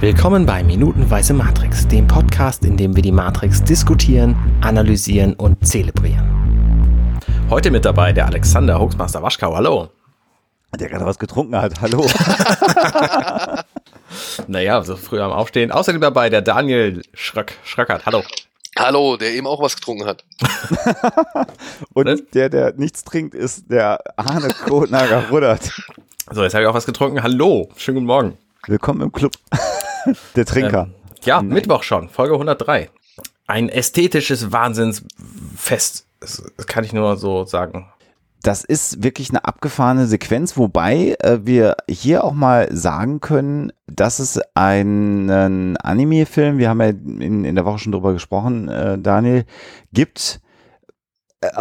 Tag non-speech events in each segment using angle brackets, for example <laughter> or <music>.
Willkommen bei Minutenweise Matrix, dem Podcast, in dem wir die Matrix diskutieren, analysieren und zelebrieren. Heute mit dabei der Alexander Hoaxmaster Waschkau. Hallo. Der gerade was getrunken hat. Hallo. <laughs> naja, so früh am Aufstehen. Außerdem dabei der Daniel Schröck, Schröckert. Hallo. Hallo, der eben auch was getrunken hat. <laughs> und ne? der, der nichts trinkt, ist der Arne Kotnager Rudert. So, jetzt habe ich auch was getrunken. Hallo, schönen guten Morgen. Willkommen im Club <laughs> der Trinker. Ähm, ja, Nein. Mittwoch schon, Folge 103. Ein ästhetisches Wahnsinnsfest. Das kann ich nur so sagen. Das ist wirklich eine abgefahrene Sequenz, wobei äh, wir hier auch mal sagen können, dass es einen Anime-Film, wir haben ja in, in der Woche schon drüber gesprochen, äh, Daniel, gibt,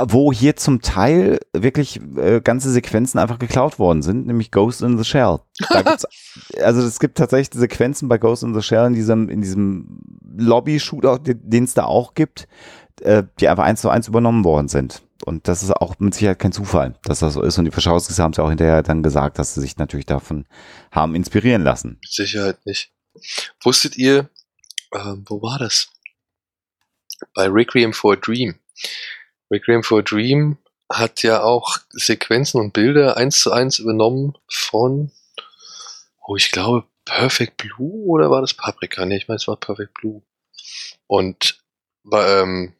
wo hier zum Teil wirklich äh, ganze Sequenzen einfach geklaut worden sind, nämlich Ghost in the Shell. <laughs> also es gibt tatsächlich Sequenzen bei Ghost in the Shell in diesem, in diesem Lobby-Shootout, den es da auch gibt, äh, die einfach eins zu eins übernommen worden sind. Und das ist auch mit Sicherheit kein Zufall, dass das so ist. Und die Verschauungsgäste haben es ja auch hinterher dann gesagt, dass sie sich natürlich davon haben inspirieren lassen. Mit Sicherheit nicht. Wusstet ihr, äh, wo war das? Bei Requiem for a Dream Requiem for a Dream hat ja auch Sequenzen und Bilder eins zu eins übernommen von, oh, ich glaube, Perfect Blue oder war das Paprika? Nee, ich meine, es war Perfect Blue. Und ähm,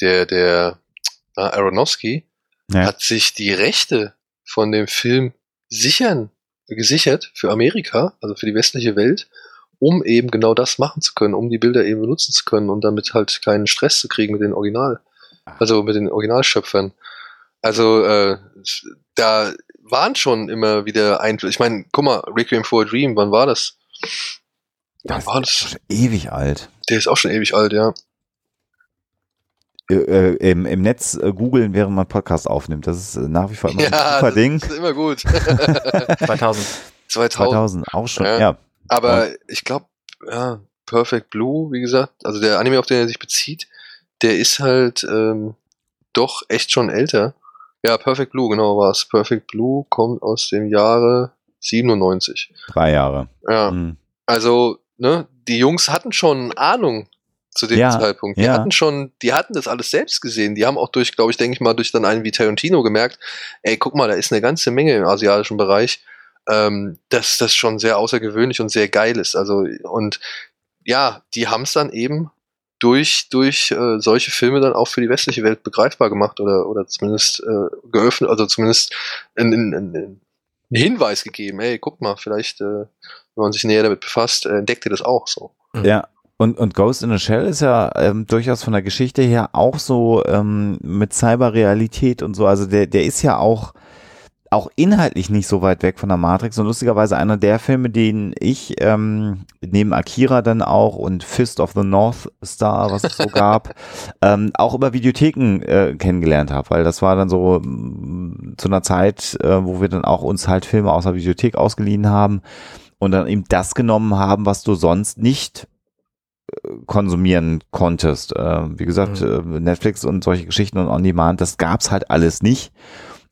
der, der äh, Aronofsky ja. hat sich die Rechte von dem Film sichern, gesichert für Amerika, also für die westliche Welt, um eben genau das machen zu können, um die Bilder eben benutzen zu können und damit halt keinen Stress zu kriegen mit den Original. Also mit den Originalschöpfern. Also äh, da waren schon immer wieder Einflüsse. Ich meine, guck mal, Requiem for a Dream, wann war das? Wann das war das? Schon ewig alt. Der ist auch schon ewig alt, ja. Äh, äh, im, im Netz äh, googeln, während man Podcast aufnimmt. Das ist äh, nach wie vor immer <laughs> ja, ein super Ding. Das ist immer gut. 2000. 2000. 2000, auch schon, ja. ja. Aber ja. ich glaube, ja, Perfect Blue, wie gesagt, also der Anime, auf den er sich bezieht, der ist halt ähm, doch echt schon älter. Ja, Perfect Blue, genau war es. Perfect Blue kommt aus dem Jahre 97. Drei Jahre. Ja. Mhm. Also, ne, die Jungs hatten schon Ahnung zu dem ja, Zeitpunkt. Die ja. hatten schon, die hatten das alles selbst gesehen. Die haben auch durch, glaube ich, denke ich mal, durch dann einen wie Tarantino gemerkt, ey, guck mal, da ist eine ganze Menge im asiatischen Bereich, ähm, dass das schon sehr außergewöhnlich und sehr geil ist. Also, und ja, die haben es dann eben durch, durch äh, solche Filme dann auch für die westliche Welt begreifbar gemacht oder, oder zumindest äh, geöffnet, also zumindest einen Hinweis gegeben, hey, guck mal, vielleicht, äh, wenn man sich näher damit befasst, äh, entdeckt ihr das auch so. Ja, und, und Ghost in a Shell ist ja ähm, durchaus von der Geschichte her auch so ähm, mit Cyberrealität und so. Also der, der ist ja auch auch inhaltlich nicht so weit weg von der Matrix und lustigerweise einer der Filme, den ich ähm, neben Akira dann auch und Fist of the North Star, was es so <laughs> gab, ähm, auch über Videotheken äh, kennengelernt habe, weil das war dann so mh, mm, zu einer Zeit, äh, wo wir dann auch uns halt Filme aus der Videothek ausgeliehen haben und dann eben das genommen haben, was du sonst nicht äh, konsumieren konntest. Äh, wie gesagt, mhm. äh, Netflix und solche Geschichten und On Demand, das gab's halt alles nicht.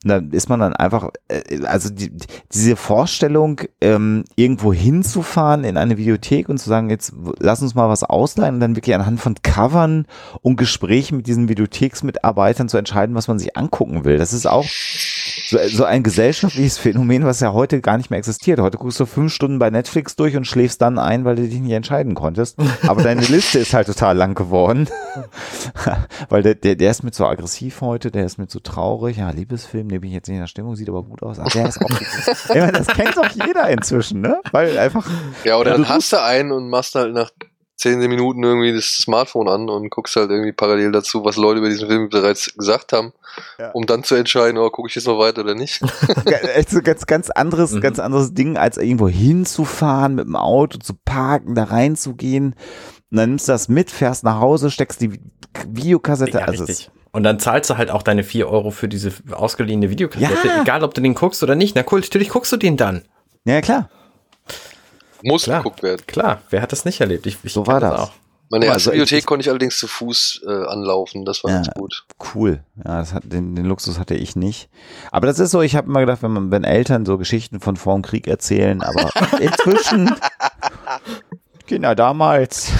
Und dann ist man dann einfach, äh, also die, diese Vorstellung, ähm, irgendwo hinzufahren in eine Videothek und zu sagen, jetzt lass uns mal was ausleihen und dann wirklich anhand von Covern und Gesprächen mit diesen Videotheksmitarbeitern zu entscheiden, was man sich angucken will. Das ist auch so, so ein gesellschaftliches Phänomen, was ja heute gar nicht mehr existiert. Heute guckst du fünf Stunden bei Netflix durch und schläfst dann ein, weil du dich nicht entscheiden konntest. Aber deine Liste ist halt total lang geworden. <laughs> weil der, der, der ist mit so aggressiv heute, der ist mit so traurig. Ja, Liebesfilm, nee, bin ich jetzt nicht in der Stimmung, sieht aber gut aus. Ach, der ist auch ich meine, das kennt doch jeder inzwischen, ne? Weil einfach. Ja, oder dann hast du einen und machst halt nach zehn Minuten irgendwie das Smartphone an und guckst halt irgendwie parallel dazu, was Leute über diesen Film bereits gesagt haben, ja. um dann zu entscheiden, oh, gucke ich jetzt noch weiter oder nicht. <laughs> Echt so ganz, ganz anderes, mhm. ganz anderes Ding, als irgendwo hinzufahren mit dem Auto, zu parken, da reinzugehen. Und dann nimmst du das mit, fährst nach Hause, steckst die Videokassette. Ja, also richtig. Und dann zahlst du halt auch deine vier Euro für diese ausgeliehene Videokassette, ja. egal ob du den guckst oder nicht. Na cool, natürlich guckst du den dann. Ja, klar. Muss klar, geguckt werden. Klar, wer hat das nicht erlebt? Ich, ich so war das. das. auch. Meine erste also Bibliothek ich, konnte ich allerdings zu Fuß äh, anlaufen, das war ja, ganz gut. Cool, ja, das hat, den, den Luxus hatte ich nicht. Aber das ist so, ich habe immer gedacht, wenn man, wenn Eltern so Geschichten von vor dem Krieg erzählen, aber <laughs> inzwischen Kinder damals.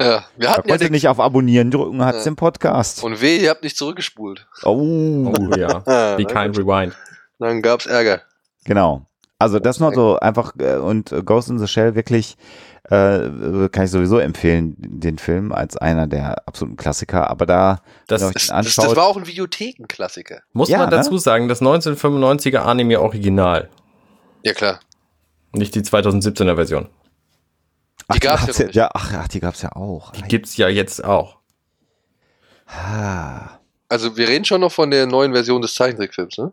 Ja, wir Da hatten ja konnte den, nicht auf Abonnieren drücken, hat's Ja. den Podcast. und weh, ihr habt nicht zurückgespult. Oh, Oh ja. <laughs> Kind gut. rewind. Dann gab's Ärger. genau. Also das noch so einfach äh, und Ghost in the Shell wirklich äh, kann ich sowieso empfehlen, den Film als einer der absoluten Klassiker. Aber da, Das wenn Das, den das, das anschaut, war auch ein Videothekenklassiker. muss Ja, man ne? dazu sagen, das 1995er Anime Original. Ja, klar. Nicht die 2017er Version. Ach, die ja noch nicht. ja, ach, ach, die gab's ja auch. Die gibt's ja jetzt auch. Ah. Also, wir reden schon noch von der neuen Version des Zeichentrickfilms, ne?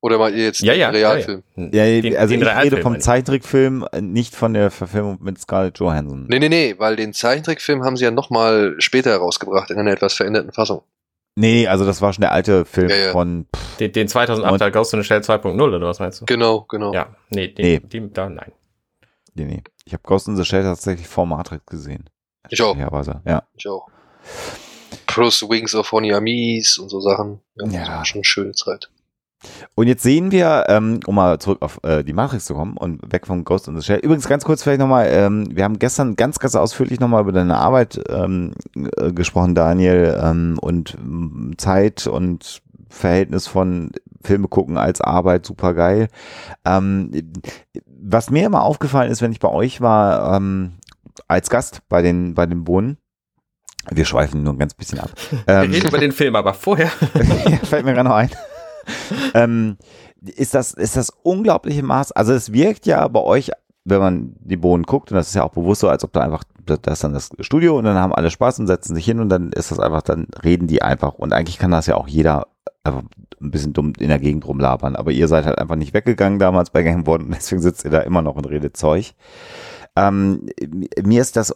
Oder meint ihr jetzt Ja, ja. den Realfilm? Ja, ja. Ja, Den- also den ich Realfilm rede vom. Zeichentrickfilm, nicht von der Verfilmung mit Scarlett Johansson. Nee, nee, nee, weil den Zeichentrickfilm haben sie ja nochmal später herausgebracht in einer etwas veränderten Fassung. Nee, also das war schon der alte Film Ja, ja. von pff, Den, den 2008 er Ghost in the Shell 2.0 oder was meinst du? Genau, genau. Ja, nee, Nee. den, Die, da, nein. nee, nee. Ich habe Ghost in the Shell tatsächlich vor Matrix gesehen. Ich auch. Ja. Ich auch. Plus Wings of Oniamis und so Sachen. Ja, Ja. Schon eine schöne Zeit. Und jetzt sehen wir, ähm, um mal zurück auf äh, die Matrix zu kommen und weg vom Ghost in the Shell. Übrigens ganz kurz vielleicht nochmal, ähm, wir haben gestern ganz, ganz ausführlich nochmal über deine Arbeit ähm, äh, gesprochen, Daniel, ähm, und ähm, Zeit und Verhältnis von Filme gucken als Arbeit, super geil. Ähm, was mir immer aufgefallen ist, wenn ich bei euch war, ähm, als Gast bei den, bei den Bohnen, wir schweifen nur ein ganz bisschen ab. <laughs> Ähm, Wir reden über den Film, aber vorher. <laughs> fällt mir gerade noch ein. <laughs> ähm, ist das, ist das unglaubliche Maß, also es wirkt ja bei euch, wenn man die Bohnen guckt, und das ist ja auch bewusst so, als ob da einfach, da ist dann das Studio und dann haben alle Spaß und setzen sich hin und dann ist das einfach, dann reden die einfach und eigentlich kann das ja auch jeder einfach ein bisschen dumm in der Gegend rumlabern, aber ihr seid halt einfach nicht weggegangen damals bei Game One <laughs> deswegen sitzt ihr da immer noch und redet Zeug. Ähm, mir ist das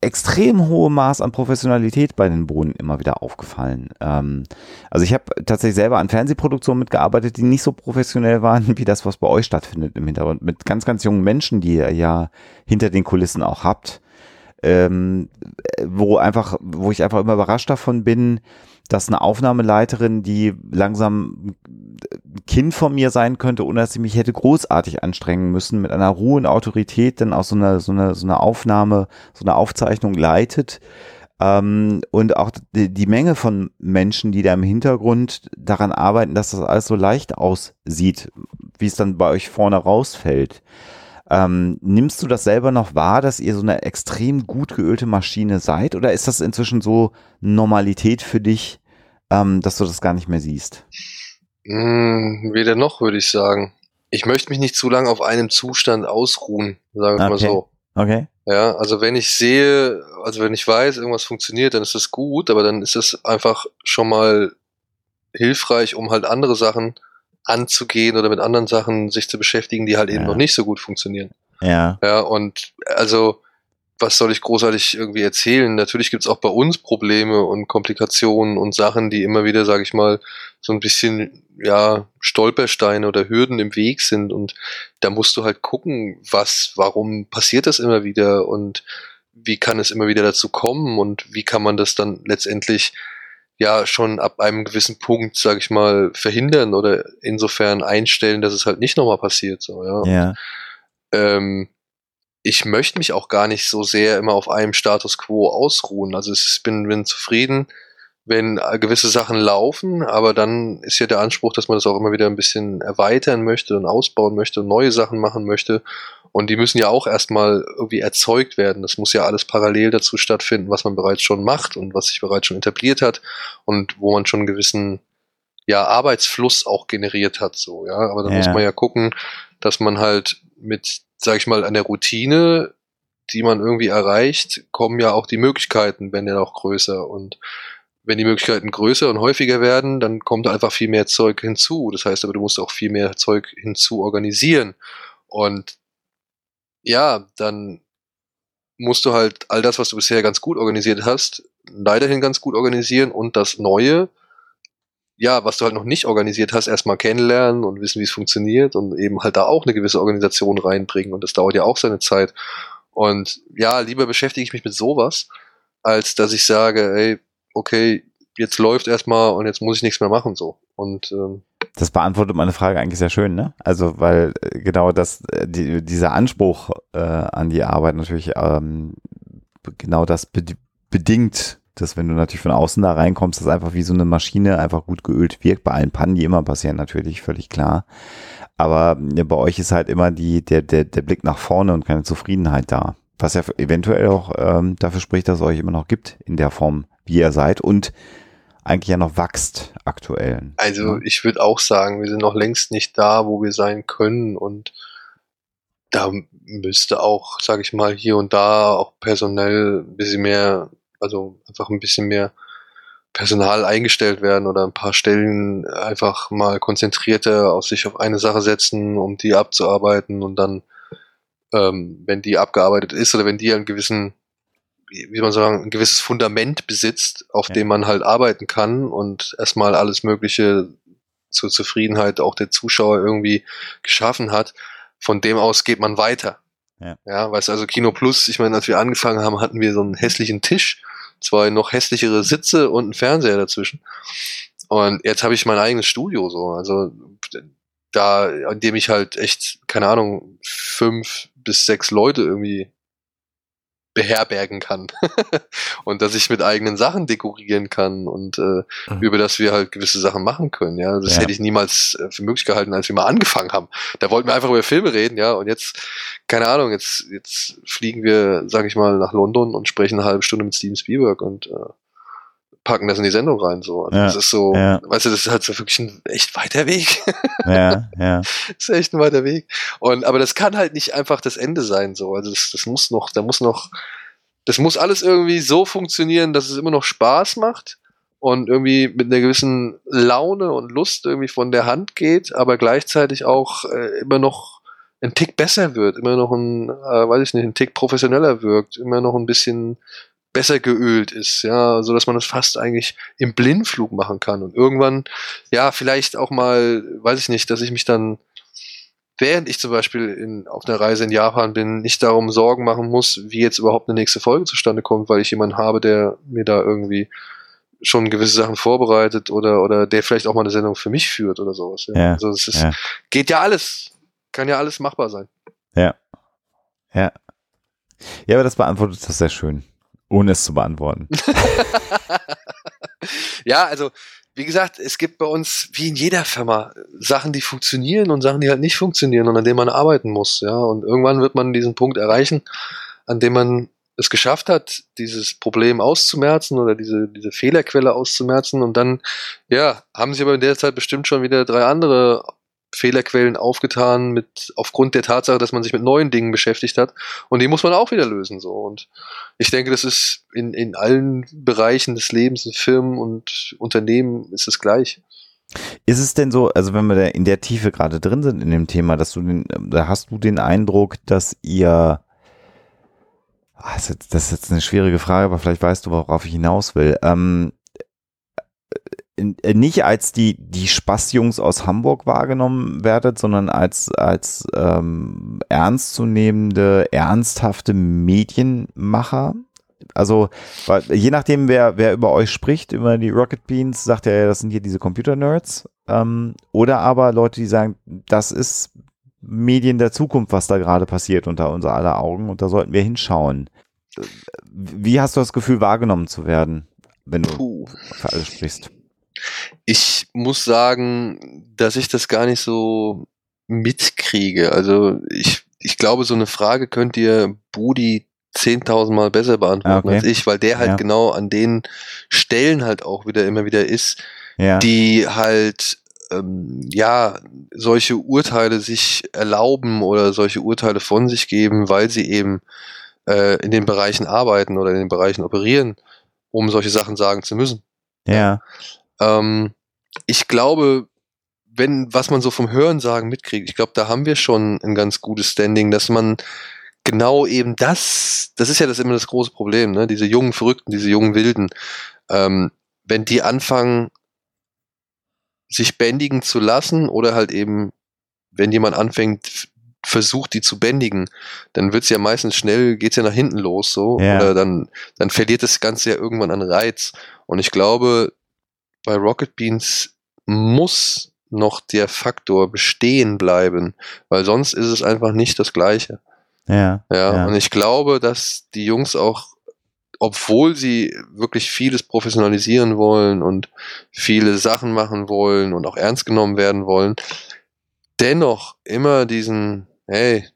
extrem hohe Maß an Professionalität bei den Bohnen immer wieder aufgefallen. Ähm, also ich habe tatsächlich selber an Fernsehproduktionen mitgearbeitet, die nicht so professionell waren <laughs> wie das, was bei euch stattfindet im Hintergrund. Mit ganz, ganz jungen Menschen, die ihr ja hinter den Kulissen auch habt. Ähm, wo einfach, wo ich einfach immer überrascht davon bin, dass eine Aufnahmeleiterin, die langsam ein Kind von mir sein könnte, ohne dass sie mich hätte großartig anstrengen müssen, mit einer Ruhe und Autorität dann auch so eine, so eine, so eine Aufnahme, so eine Aufzeichnung leitet. Ähm, und auch die, die Menge von Menschen, die da im Hintergrund daran arbeiten, dass das alles so leicht aussieht, wie es dann bei euch vorne rausfällt. Ähm, nimmst du das selber noch wahr, dass ihr so eine extrem gut geölte Maschine seid? Oder ist das inzwischen so Normalität für dich, ähm, dass du das gar nicht mehr siehst? Hm, weder noch, würde ich sagen. Ich möchte mich nicht zu lange auf einem Zustand ausruhen, sagen wir mal Okay. so. Okay. Ja, also wenn ich sehe, also wenn ich weiß, irgendwas funktioniert, dann ist das gut, aber dann ist es einfach schon mal hilfreich, um halt andere Sachen anzugehen oder mit anderen Sachen sich zu beschäftigen, die halt eben Ja. noch nicht so gut funktionieren. Ja. Ja, und also, was soll ich großartig irgendwie erzählen? Natürlich gibt's auch bei uns Probleme und Komplikationen und Sachen, die immer wieder, sage ich mal, so ein bisschen, ja, Stolpersteine oder Hürden im Weg sind. Und da musst du halt gucken, was, warum passiert das immer wieder und wie kann es immer wieder dazu kommen und wie kann man das dann letztendlich ja schon ab einem gewissen Punkt, sage ich mal, verhindern oder insofern einstellen, dass es halt nicht nochmal passiert. So, ja Ja. ähm, ich möchte mich auch gar nicht so sehr immer auf einem Status quo ausruhen. Also ich bin, bin zufrieden, wenn äh, gewisse Sachen laufen, aber dann ist ja der Anspruch, dass man das auch immer wieder ein bisschen erweitern möchte und ausbauen möchte und neue Sachen machen möchte. Und die müssen ja auch erstmal irgendwie erzeugt werden. Das muss ja alles parallel dazu stattfinden, was man bereits schon macht und was sich bereits schon etabliert hat und wo man schon einen gewissen ja, Arbeitsfluss auch generiert hat, so, ja. Aber dann Ja. muss man ja gucken, dass man halt mit, sag ich mal, an der Routine, die man irgendwie erreicht, kommen ja auch die Möglichkeiten, wenn dann auch größer. Und wenn die Möglichkeiten größer und häufiger werden, dann kommt einfach viel mehr Zeug hinzu. Das heißt aber, du musst auch viel mehr Zeug hinzu organisieren. Und ja, dann musst du halt all das, was du bisher ganz gut organisiert hast, weiterhin ganz gut organisieren und das Neue, ja, was du halt noch nicht organisiert hast, erstmal kennenlernen und wissen, wie es funktioniert und eben halt da auch eine gewisse Organisation reinbringen und das dauert ja auch seine Zeit. Und ja, lieber beschäftige ich mich mit sowas, als dass ich sage, ey, okay, jetzt läuft erstmal und jetzt muss ich nichts mehr machen so. Und ähm, Das beantwortet meine Frage eigentlich sehr schön, ne? Also, weil äh, genau das, äh, die, dieser Anspruch äh, an die Arbeit natürlich ähm, genau das be bedingt, dass wenn du natürlich von außen da reinkommst, dass einfach wie so eine Maschine einfach gut geölt wirkt. Bei allen Pannen, die immer passieren, natürlich, völlig klar. Aber ja, bei euch ist halt immer die, der, der, der Blick nach vorne und keine Zufriedenheit da. Was ja eventuell auch ähm, dafür spricht, dass es euch immer noch gibt in der Form, wie ihr seid. Und eigentlich ja noch wächst aktuell. Also ja. ich würde auch sagen, wir sind noch längst nicht da, wo wir sein können und da müsste auch, sage ich mal, hier und da auch personell ein bisschen mehr, also einfach ein bisschen mehr Personal eingestellt werden oder ein paar Stellen einfach mal konzentrierter auf sich auf eine Sache setzen, um die abzuarbeiten und dann, ähm, wenn die abgearbeitet ist oder wenn die einen gewissen wie, man sagen, ein gewisses Fundament besitzt, auf ja. dem man halt arbeiten kann und erstmal alles Mögliche zur Zufriedenheit auch der Zuschauer irgendwie geschaffen hat. Von dem aus geht man weiter. Ja, ja weißt du, also Kino Plus, ich meine, als wir angefangen haben, hatten wir so einen hässlichen Tisch, zwei noch hässlichere Sitze und einen Fernseher dazwischen. Und jetzt habe ich mein eigenes Studio so, also da, an dem ich halt echt, keine Ahnung, fünf bis sechs Leute irgendwie beherbergen kann <laughs> und dass ich mit eigenen Sachen dekorieren kann und äh, mhm. über das wir halt gewisse Sachen machen können. Ja, das ja. hätte ich niemals äh, für möglich gehalten, als wir mal angefangen haben. Da wollten wir einfach über Filme reden, ja, und jetzt keine Ahnung, jetzt jetzt fliegen wir, sag ich mal, nach London und sprechen eine halbe Stunde mit Steven Spielberg und äh, packen das in die Sendung rein. So. Also ja, das ist so, ja. weißt du, das ist halt so wirklich ein echt weiter Weg. <laughs> ja, ja. <laughs> Das ist echt ein weiter Weg. Und aber das kann halt nicht einfach das Ende sein. So. Also das, das muss noch, da muss noch, das muss alles irgendwie so funktionieren, dass es immer noch Spaß macht und irgendwie mit einer gewissen Laune und Lust irgendwie von der Hand geht, aber gleichzeitig auch äh, immer noch ein Tick besser wird, immer noch ein, äh, weiß ich nicht, ein Tick professioneller wirkt, immer noch ein bisschen besser geölt ist, ja, so dass man das fast eigentlich im Blindflug machen kann und irgendwann, ja, vielleicht auch mal, weiß ich nicht, dass ich mich dann, während ich zum Beispiel in, auf einer Reise in Japan bin, nicht darum Sorgen machen muss, wie jetzt überhaupt eine nächste Folge zustande kommt, weil ich jemanden habe, der mir da irgendwie schon gewisse Sachen vorbereitet oder, oder der vielleicht auch mal eine Sendung für mich führt oder sowas. Ja. ja also es ist, ja. geht ja alles, kann ja alles machbar sein. Ja. Ja. Ja, aber das beantwortet das sehr schön ohne es zu beantworten. <laughs> ja, also wie gesagt, es gibt bei uns wie in jeder Firma Sachen, die funktionieren und Sachen, die halt nicht funktionieren und an denen man arbeiten muss. Ja, und irgendwann wird man diesen Punkt erreichen, an dem man es geschafft hat, dieses Problem auszumerzen oder diese, diese Fehlerquelle auszumerzen und dann, ja, haben sich aber in der Zeit bestimmt schon wieder drei andere Fehlerquellen aufgetan mit aufgrund der Tatsache, dass man sich mit neuen Dingen beschäftigt hat und die muss man auch wieder lösen so und ich denke, das ist in, in allen Bereichen des Lebens, in Firmen und Unternehmen ist es gleich. Ist es denn so, also wenn wir da in der Tiefe gerade drin sind in dem Thema, dass du den, da hast du den Eindruck, dass ihr ah, das ist jetzt eine schwierige Frage, aber vielleicht weißt du, worauf ich hinaus will. Ähm, äh, nicht als die, die Spaßjungs aus Hamburg wahrgenommen werdet, sondern als, als ähm, ernstzunehmende, ernsthafte Medienmacher. Also, weil, je nachdem, wer, wer über euch spricht, über die Rocket Beans, sagt er, ja, das sind hier diese Computer-Nerds. Ähm, oder aber Leute, die sagen, das ist Medien der Zukunft, was da gerade passiert unter unser aller Augen und da sollten wir hinschauen. Wie hast du das Gefühl, wahrgenommen zu werden, wenn du Puh. für alles sprichst? Ich muss sagen, dass ich das gar nicht so mitkriege. Also ich, ich glaube, so eine Frage könnt ihr Budi 10.000 Mal besser beantworten okay. als ich, weil der halt ja. genau an den Stellen halt auch wieder immer wieder ist, ja. die halt ähm, ja solche Urteile sich erlauben oder solche Urteile von sich geben, weil sie eben äh, in den Bereichen arbeiten oder in den Bereichen operieren, um solche Sachen sagen zu müssen. Ja. Ähm, ich glaube, wenn, was man so vom Hörensagen mitkriegt, ich glaube, da haben wir schon ein ganz gutes Standing, dass man genau eben das, das ist ja das immer das große Problem, ne? diese jungen Verrückten, diese jungen Wilden, ähm, wenn die anfangen, sich bändigen zu lassen oder halt eben, wenn jemand anfängt, versucht, die zu bändigen, dann wird's ja meistens schnell, geht's ja nach hinten los, so, ja. oder dann, dann verliert das Ganze ja irgendwann an Reiz. Und ich glaube, bei Rocket Beans muss noch der Faktor bestehen bleiben, weil sonst ist es einfach nicht das Gleiche. Ja. Ja, ja. und ich glaube, dass die Jungs auch, obwohl sie wirklich vieles professionalisieren wollen und viele Sachen machen wollen und auch ernst genommen werden wollen, dennoch immer diesen, hey,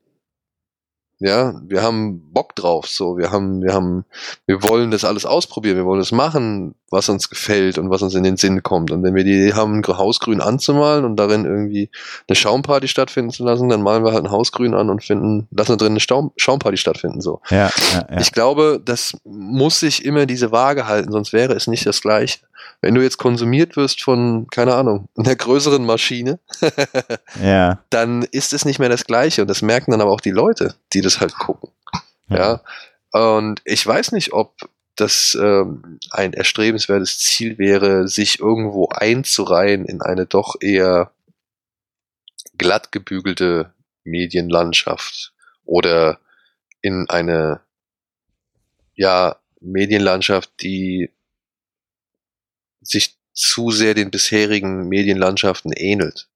ja, wir haben Bock drauf, so, wir haben, wir haben, wir wollen das alles ausprobieren, wir wollen das machen, was uns gefällt und was uns in den Sinn kommt. Und wenn wir die Idee haben, ein Hausgrün anzumalen und darin irgendwie eine Schaumparty stattfinden zu lassen, dann malen wir halt ein Hausgrün an und finden, lassen da drin eine Staum, Schaumparty stattfinden, so. Ja, ja, ja. Ich glaube, das muss sich immer diese Waage halten, sonst wäre es nicht das Gleiche. Wenn du jetzt konsumiert wirst von, keine Ahnung, einer größeren Maschine, <laughs> ja. dann ist es nicht mehr das Gleiche. Und das merken dann aber auch die Leute, die das halt gucken. Ja. Und ich weiß nicht, ob das ähm, ein erstrebenswertes Ziel wäre, sich irgendwo einzureihen in eine doch eher glatt gebügelte Medienlandschaft oder in eine ja Medienlandschaft, die sich zu sehr den bisherigen Medienlandschaften ähnelt.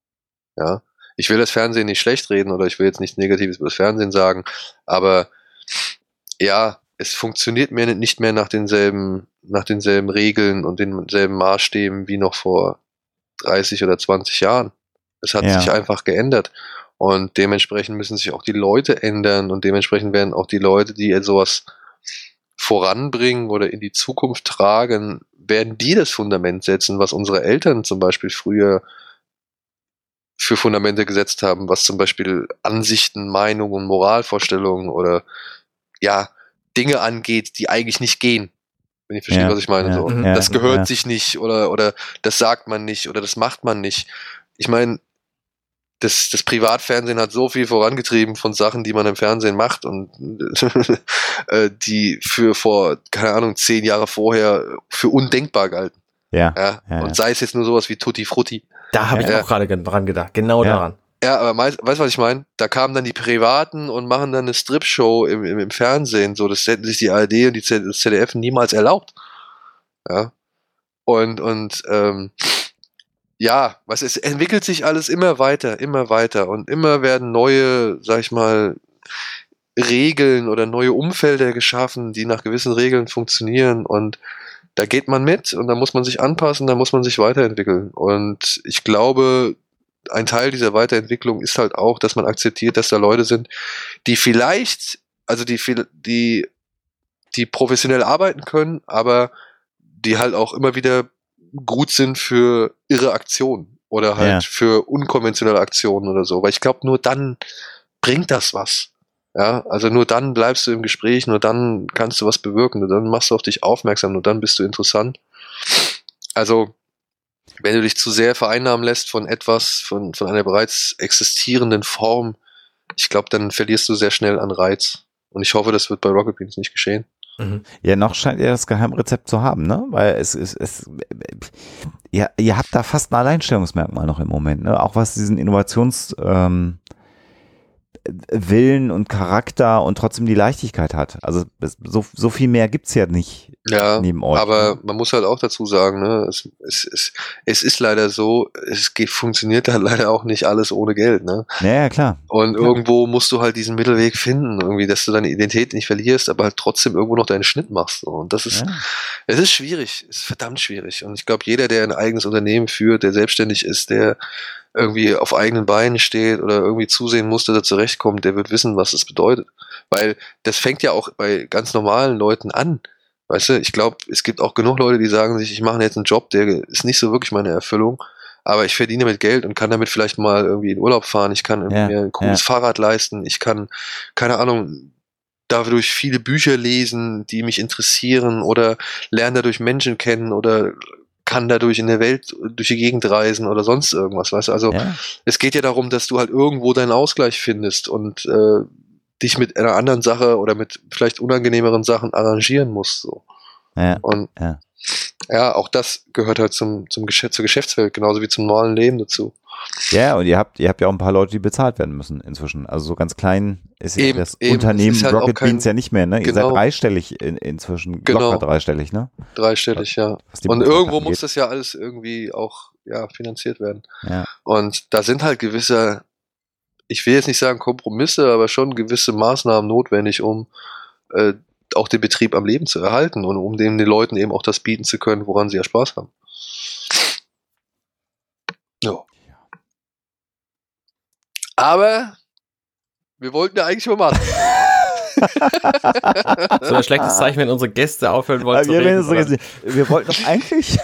Ja, ich will das Fernsehen nicht schlecht reden oder ich will jetzt nichts Negatives über das Fernsehen sagen, aber ja, es funktioniert mir nicht mehr nach denselben, nach denselben Regeln und denselben Maßstäben wie noch vor 30 oder 20 Jahren. Es hat Ja. sich einfach geändert. Und dementsprechend müssen sich auch die Leute ändern und dementsprechend werden auch die Leute, die sowas voranbringen oder in die Zukunft tragen, werden die das Fundament setzen, was unsere Eltern zum Beispiel früher für Fundamente gesetzt haben, was zum Beispiel Ansichten, Meinungen, Moralvorstellungen oder ja, Dinge angeht, die eigentlich nicht gehen. Wenn ihr versteht, Ja, was ich meine. ja, so. ja, das gehört sich nicht oder, oder das sagt man nicht oder das macht man nicht. Ich meine, das, das Privatfernsehen hat so viel vorangetrieben von Sachen, die man im Fernsehen macht und <laughs> äh, die für vor, keine Ahnung, zehn Jahre vorher für undenkbar galten. Ja. Ja? Ja, und sei es jetzt nur sowas wie Tutti Frutti. Da habe ich auch gerade ge- dran gedacht. Genau daran. Ja, aber weißt du, was ich meine? Da kamen dann die Privaten und machen dann eine Strip-Show im, im, im Fernsehen. So, das hätten sich die ARD und die ZDF niemals erlaubt. Ja. Und, und ähm, ja, was es entwickelt sich alles immer weiter, immer weiter und immer werden neue, sag ich mal, Regeln oder neue Umfelder geschaffen, die nach gewissen Regeln funktionieren und da geht man mit und da muss man sich anpassen, da muss man sich weiterentwickeln. Und ich glaube, ein Teil dieser Weiterentwicklung ist halt auch, dass man akzeptiert, dass da Leute sind, die vielleicht, also die, die, die professionell arbeiten können, aber die halt auch immer wieder gut sind für irre Aktionen oder halt Ja. für unkonventionelle Aktionen oder so. Weil ich glaube, nur dann bringt das was. Ja, also nur dann bleibst du im Gespräch, nur dann kannst du was bewirken, nur dann machst du auf dich aufmerksam, nur dann bist du interessant. Also, wenn du dich zu sehr vereinnahmen lässt von etwas, von, von einer bereits existierenden Form, ich glaube, dann verlierst du sehr schnell an Reiz. Und ich hoffe, das wird bei Rocket Beans nicht geschehen. Mhm. Ja, noch scheint ihr das Geheimrezept zu haben, ne? Weil es ist, es, ihr, ihr habt da fast ein Alleinstellungsmerkmal noch im Moment, ne? Auch was diesen Innovations, ähm, Willen und Charakter und trotzdem die Leichtigkeit hat. Also so, so viel mehr gibt's ja nicht Ja, neben euch. aber ne? man muss halt auch dazu sagen, ne, es, es, es, es ist leider so, es geht, funktioniert halt <laughs> leider auch nicht alles ohne Geld, ne? Ja, ja, klar. Und Klar. irgendwo musst du halt diesen Mittelweg finden, irgendwie, dass du deine Identität nicht verlierst, aber halt trotzdem irgendwo noch deinen Schnitt machst. Und das ist, Ja. es ist schwierig, es ist verdammt schwierig. Und ich glaube, jeder, der ein eigenes Unternehmen führt, der selbstständig ist, der irgendwie auf eigenen Beinen steht oder irgendwie zusehen muss, dass er zurechtkommt, der wird wissen, was das bedeutet. Weil das fängt ja auch bei ganz normalen Leuten an. Weißt du, ich glaube, es gibt auch genug Leute, die sagen sich, ich mache jetzt einen Job, der ist nicht so wirklich meine Erfüllung, aber ich verdiene damit Geld und kann damit vielleicht mal irgendwie in Urlaub fahren, ich kann Ja, mir ein cooles Fahrrad leisten, ich kann, keine Ahnung, dadurch viele Bücher lesen, die mich interessieren oder lerne dadurch Menschen kennen oder kann dadurch in der Welt durch die Gegend reisen oder sonst irgendwas, weißt du? Also Ja. es geht ja darum, dass du halt irgendwo deinen Ausgleich findest und äh, dich mit einer anderen Sache oder mit vielleicht unangenehmeren Sachen arrangieren musst. So. Ja. Und Ja. Ja, auch das gehört halt zum, zum Geschäft, zur Geschäftswelt, genauso wie zum normalen Leben dazu. Ja, und ihr habt, ihr habt ja auch ein paar Leute, die bezahlt werden müssen inzwischen. Also so ganz klein ist Eben, ja das eben. Unternehmen halt Rocket kein- Beans ja nicht mehr, ne? Ihr seid Genau. dreistellig in, inzwischen, Genau. locker dreistellig, ne? Dreistellig, ja. Und irgendwo muss das ja alles irgendwie auch ja, finanziert werden. Ja. Und da sind halt gewisse, ich will jetzt nicht sagen Kompromisse, aber schon gewisse Maßnahmen notwendig, um äh, auch den Betrieb am Leben zu erhalten und um den, den Leuten eben auch das bieten zu können, woran sie ja Spaß haben. Ja. Aber wir wollten ja eigentlich über machen. <laughs> So ein schlechtes Zeichen, wenn unsere Gäste aufhören wollen zu wir, reden. so, wir wollten doch eigentlich.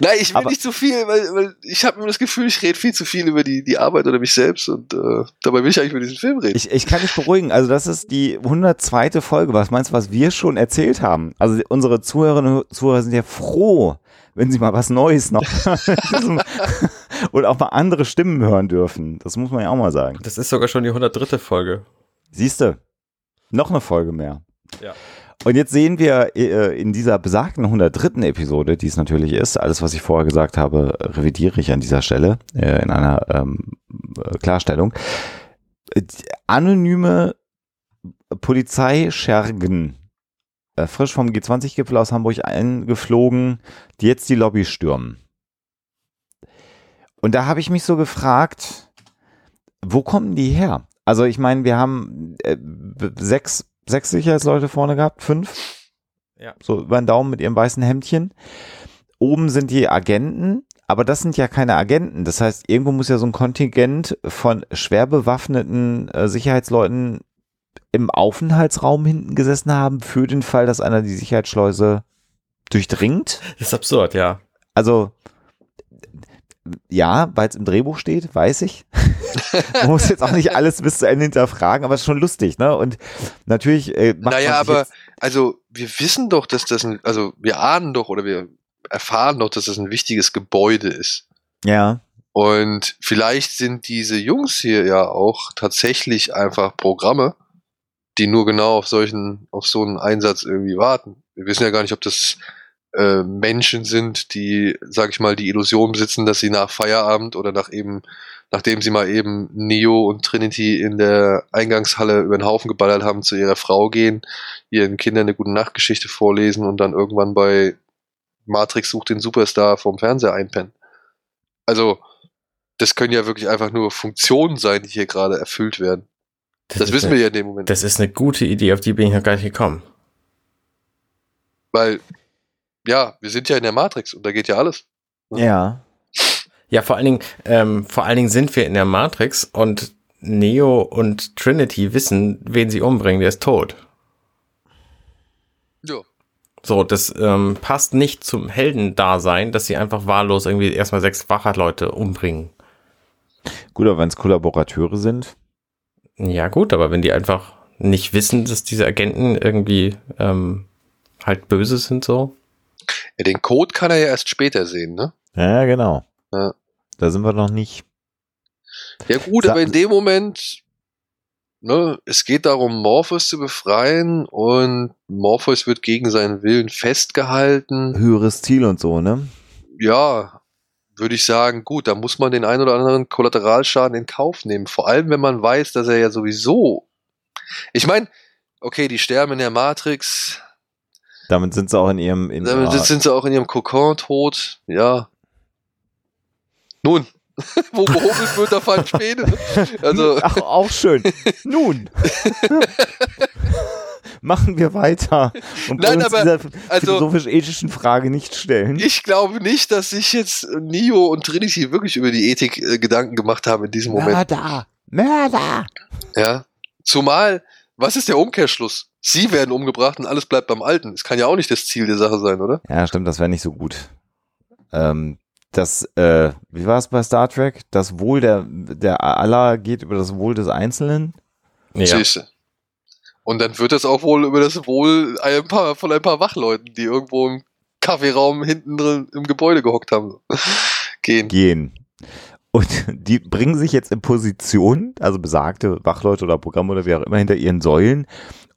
Nein, ich will Aber- nicht zu viel, weil, weil ich habe immer das Gefühl, ich rede viel zu viel über die, die Arbeit oder mich selbst und äh, dabei will ich eigentlich über diesen Film reden. Ich, ich kann dich beruhigen. Also das ist die 102. Folge. Was meinst du, was wir schon erzählt haben? Also unsere Zuhörerinnen und Zuhörer sind ja froh, wenn sie mal was Neues noch <laughs> und auch mal andere Stimmen hören dürfen. Das muss man ja auch mal sagen. Das ist sogar schon die 103. Folge. Siehst du, noch eine Folge mehr. Ja. Und jetzt sehen wir äh, in dieser besagten 103. Episode, die es natürlich ist, alles, was ich vorher gesagt habe, revidiere ich an dieser Stelle äh, in einer ähm, äh, Klarstellung. Äh, Anonyme Polizeischergen, äh, frisch vom G20-Gipfel aus Hamburg eingeflogen, die jetzt die Lobby stürmen. Und da habe ich mich so gefragt, wo kommen die her? Also ich meine, wir haben äh, sechs, sechs Sicherheitsleute vorne gehabt, fünf. Ja. So über den Daumen mit ihrem weißen Hemdchen. Oben sind die Agenten, aber das sind ja keine Agenten. Das heißt, irgendwo muss ja so ein Kontingent von schwer bewaffneten äh, Sicherheitsleuten im Aufenthaltsraum hinten gesessen haben, für den Fall, dass einer die Sicherheitsschleuse durchdringt. Das ist absurd, ja. Also, ja, weil es im Drehbuch steht, weiß ich. Man muss jetzt auch nicht <laughs> alles bis zu Ende hinterfragen, aber es ist schon lustig, ne? Und natürlich äh, macht Naja, aber also wir wissen doch, dass das ein, also wir ahnen doch oder wir erfahren doch, dass das ein wichtiges Gebäude ist. ja, Und vielleicht sind diese Jungs hier ja auch tatsächlich einfach Programme, die nur genau auf solchen, auf so einen Einsatz irgendwie warten. Wir wissen ja gar nicht, ob das äh, Menschen sind, die, sag ich mal, die Illusion besitzen, dass sie nach Feierabend oder nach eben, nachdem sie mal eben Neo und Trinity in der Eingangshalle über den Haufen geballert haben, zu ihrer Frau gehen, ihren Kindern eine gute Nachtgeschichte vorlesen und dann irgendwann bei Matrix sucht den Superstar vom Fernseher einpennen. Also, das können ja wirklich einfach nur Funktionen sein, die hier gerade erfüllt werden. Das, ist wissen eine, wir ja in dem Moment. Das ist eine gute Idee, auf die bin ich noch gar nicht gekommen. Weil, ja, wir sind ja in der Matrix und da geht ja alles. ja. Ja, vor allen Dingen, ähm, vor allen Dingen sind wir in der Matrix und Neo und Trinity wissen, wen sie umbringen, der ist tot. Ja. So, das ähm, passt nicht zum Heldendasein, dass sie einfach wahllos irgendwie erstmal sechs Wachleute umbringen. Gut, aber wenn es Kollaborateure sind, Ja, gut, aber wenn die einfach nicht wissen, dass diese Agenten irgendwie ähm, halt böse sind, so. Ja. Den Code kann er ja erst später sehen, ne? ja, genau. Ja. Da sind wir noch nicht. Ja gut, Sa- aber in dem Moment, ne, es geht darum, Morpheus zu befreien und Morpheus wird gegen seinen Willen festgehalten. Höheres Ziel und so, ne? Ja, würde ich sagen, gut, da muss man den ein oder anderen Kollateralschaden in Kauf nehmen. Vor allem, wenn man weiß, dass er ja sowieso. Ich meine, okay, die sterben in der Matrix, Damit sind sie auch in ihrem, in damit ihrer, sind sie auch in ihrem Kokon tot, ja. Nun, <laughs> wo gehobelt wird, da fallen Späne. ne? Also, Ach, auch schön. <laughs> Nun. Machen wir weiter und Nein, uns aber, dieser also- philosophisch-ethischen Frage nicht stellen. Ich glaube nicht, dass sich jetzt Neo und Trinity wirklich über die Ethik äh, Gedanken gemacht haben in diesem Moment. Mörder! Mörder! Ja. Zumal, was ist der Umkehrschluss? Sie werden umgebracht und alles bleibt beim Alten. Das kann ja auch nicht das Ziel der Sache sein, oder? Ja, stimmt, das wäre nicht so gut. Ähm, das, äh, wie war es bei Star Trek? Das Wohl der, der aller geht über das Wohl des Einzelnen. Ja. Siehste. Und dann wird das auch wohl über das Wohl ein paar, von ein paar Wachleuten, die irgendwo im Kaffeeraum hinten drin im Gebäude gehockt haben, <laughs> gehen. Gehen. Und <laughs> die bringen sich jetzt in Position, also besagte Wachleute oder Programme oder wie auch immer, hinter ihren Säulen.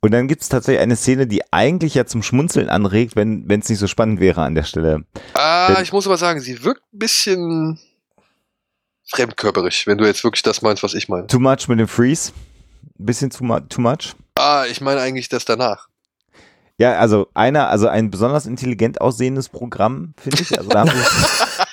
Und dann gibt es tatsächlich eine Szene, die eigentlich ja zum Schmunzeln anregt, wenn es nicht so spannend wäre an der Stelle. Ah, Wenn- ich muss aber sagen, sie wirkt ein bisschen fremdkörperig, wenn du jetzt wirklich das meinst, was ich meine. Too much mit dem Freeze. Ein bisschen too, too much. Ah, ich meine eigentlich das danach. Ja, also einer, also ein besonders intelligent aussehendes Programm, finde ich. Also, da haben sie, <laughs> <laughs>